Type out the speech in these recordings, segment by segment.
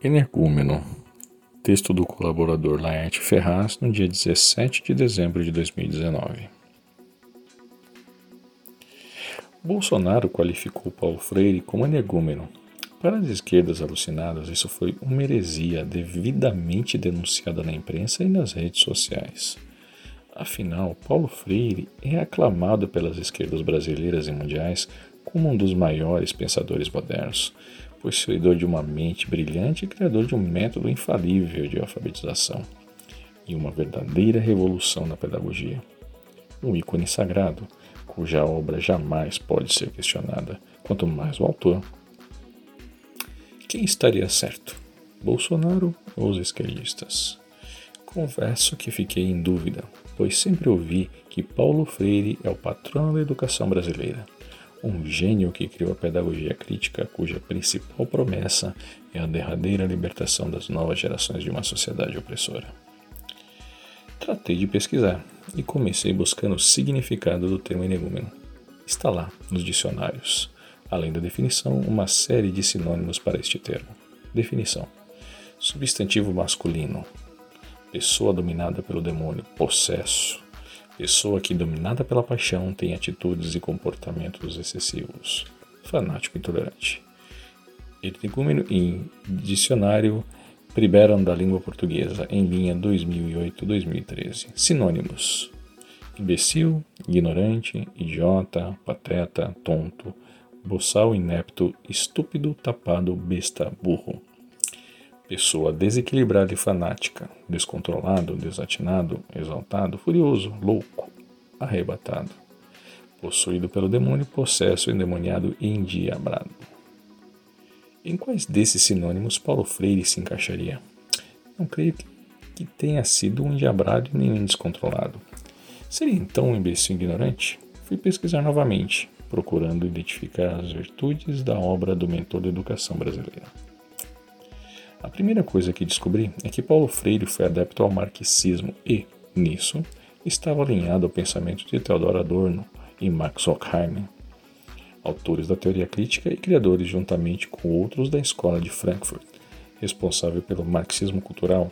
Energúmeno. Texto do colaborador Laerte Ferraz, no dia 17 de dezembro de 2019. Bolsonaro qualificou Paulo Freire como energúmeno. Para as esquerdas alucinadas, isso foi uma heresia devidamente denunciada na imprensa e nas redes sociais. Afinal, Paulo Freire é aclamado pelas esquerdas brasileiras e mundiais como um dos maiores pensadores modernos, possuidor de uma mente brilhante e criador de um método infalível de alfabetização e uma verdadeira revolução na pedagogia. Um ícone sagrado, cuja obra jamais pode ser questionada, quanto mais o autor. Quem estaria certo, Bolsonaro ou os esquerdistas? Confesso que fiquei em dúvida, pois sempre ouvi que Paulo Freire é o patrão da educação brasileira um gênio que criou a pedagogia crítica, cuja principal promessa é a derradeira libertação das novas gerações de uma sociedade opressora. Tratei de pesquisar e comecei buscando o significado do termo energúmeno. Está lá, nos dicionários. Além da definição, uma série de sinônimos para este termo. Definição: substantivo masculino, pessoa dominada pelo demônio, possesso, Pessoa que, dominada pela paixão, tem atitudes e comportamentos excessivos. Fanático intolerante. Etigúmeno em Dicionário Priberam da Língua Portuguesa, em linha 2008-2013. Sinônimos: imbecil, ignorante, idiota, pateta, tonto, boçal inepto, estúpido, tapado, besta, burro. Pessoa desequilibrada e fanática, descontrolado, desatinado, exaltado, furioso, louco, arrebatado. Possuído pelo demônio, possesso, endemoniado e endiabrado. Em quais desses sinônimos Paulo Freire se encaixaria? Não creio que tenha sido um endiabrado nem um descontrolado. Seria então um imbecil ignorante? Fui pesquisar novamente, procurando identificar as virtudes da obra do mentor da educação brasileira. A primeira coisa que descobri é que Paulo Freire foi adepto ao marxismo e, nisso, estava alinhado ao pensamento de Theodor Adorno e Max Horkheimer, autores da teoria crítica e criadores juntamente com outros da escola de Frankfurt, responsável pelo marxismo cultural,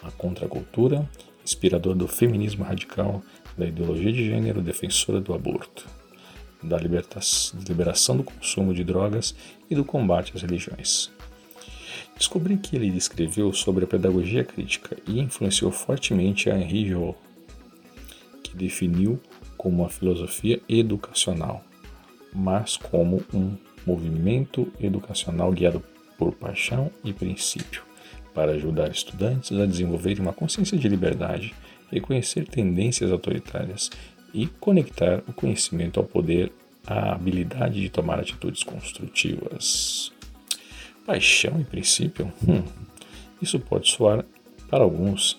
a contracultura, inspirador do feminismo radical, da ideologia de gênero defensora do aborto, da liberação do consumo de drogas e do combate às religiões. Descobri que ele escreveu sobre a pedagogia crítica e influenciou fortemente a Henri Jouot, que definiu como uma filosofia educacional, mas como um movimento educacional guiado por paixão e princípio, para ajudar estudantes a desenvolverem uma consciência de liberdade, reconhecer tendências autoritárias e conectar o conhecimento ao poder, à habilidade de tomar atitudes construtivas. Paixão e princípio? Hum, isso pode soar para alguns,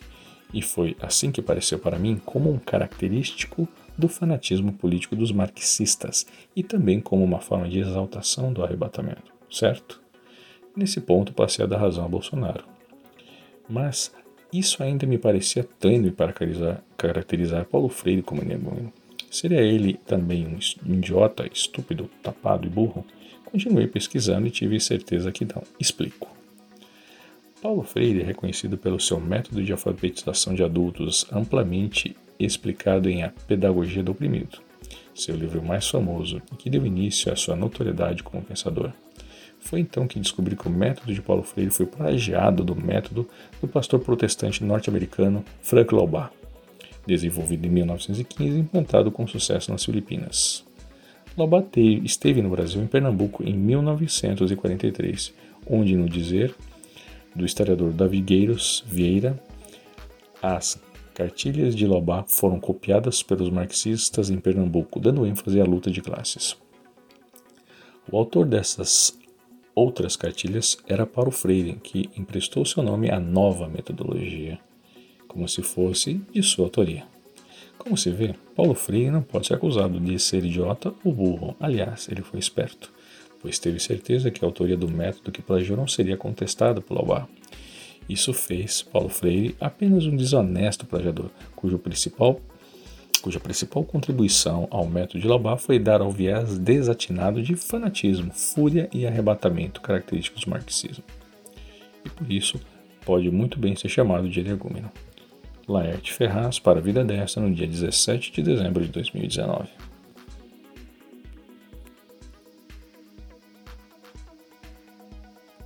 e foi assim que pareceu para mim, como um característico do fanatismo político dos marxistas e também como uma forma de exaltação do arrebatamento, certo? Nesse ponto passei a dar razão a Bolsonaro. Mas isso ainda me parecia tênue para caracterizar, Paulo Freire como energúmeno. Seria ele também um idiota, estúpido, tapado e burro? Continuei pesquisando e tive certeza que não. Explico. Paulo Freire é reconhecido pelo seu método de alfabetização de adultos amplamente explicado em A Pedagogia do Oprimido, seu livro mais famoso e que deu início à sua notoriedade como pensador. Foi então que descobri que o método de Paulo Freire foi plagiado do método do pastor protestante norte-americano Frank Laubach, desenvolvido em 1915 e implantado com sucesso nas Filipinas. Lobatei esteve no Brasil em Pernambuco em 1943, onde, no dizer do historiador Davigueiros Vieira, as cartilhas de Lobá foram copiadas pelos marxistas em Pernambuco, dando ênfase à luta de classes. O autor dessas outras cartilhas era Paulo Freire, que emprestou seu nome à nova metodologia, como se fosse de sua autoria. Como se vê, Paulo Freire não pode ser acusado de ser idiota ou burro. Aliás, ele foi esperto, pois teve certeza que a autoria do método que plagiou não seria contestada por Laubach. Isso fez Paulo Freire apenas um desonesto plagiador, cujo principal, cuja principal contribuição ao método de Laubach foi dar ao viés desatinado de fanatismo, fúria e arrebatamento característicos do marxismo. e por isso pode muito bem ser chamado de energúmeno. Laerte Ferraz para a Vida Desta no dia 17 de dezembro de 2019.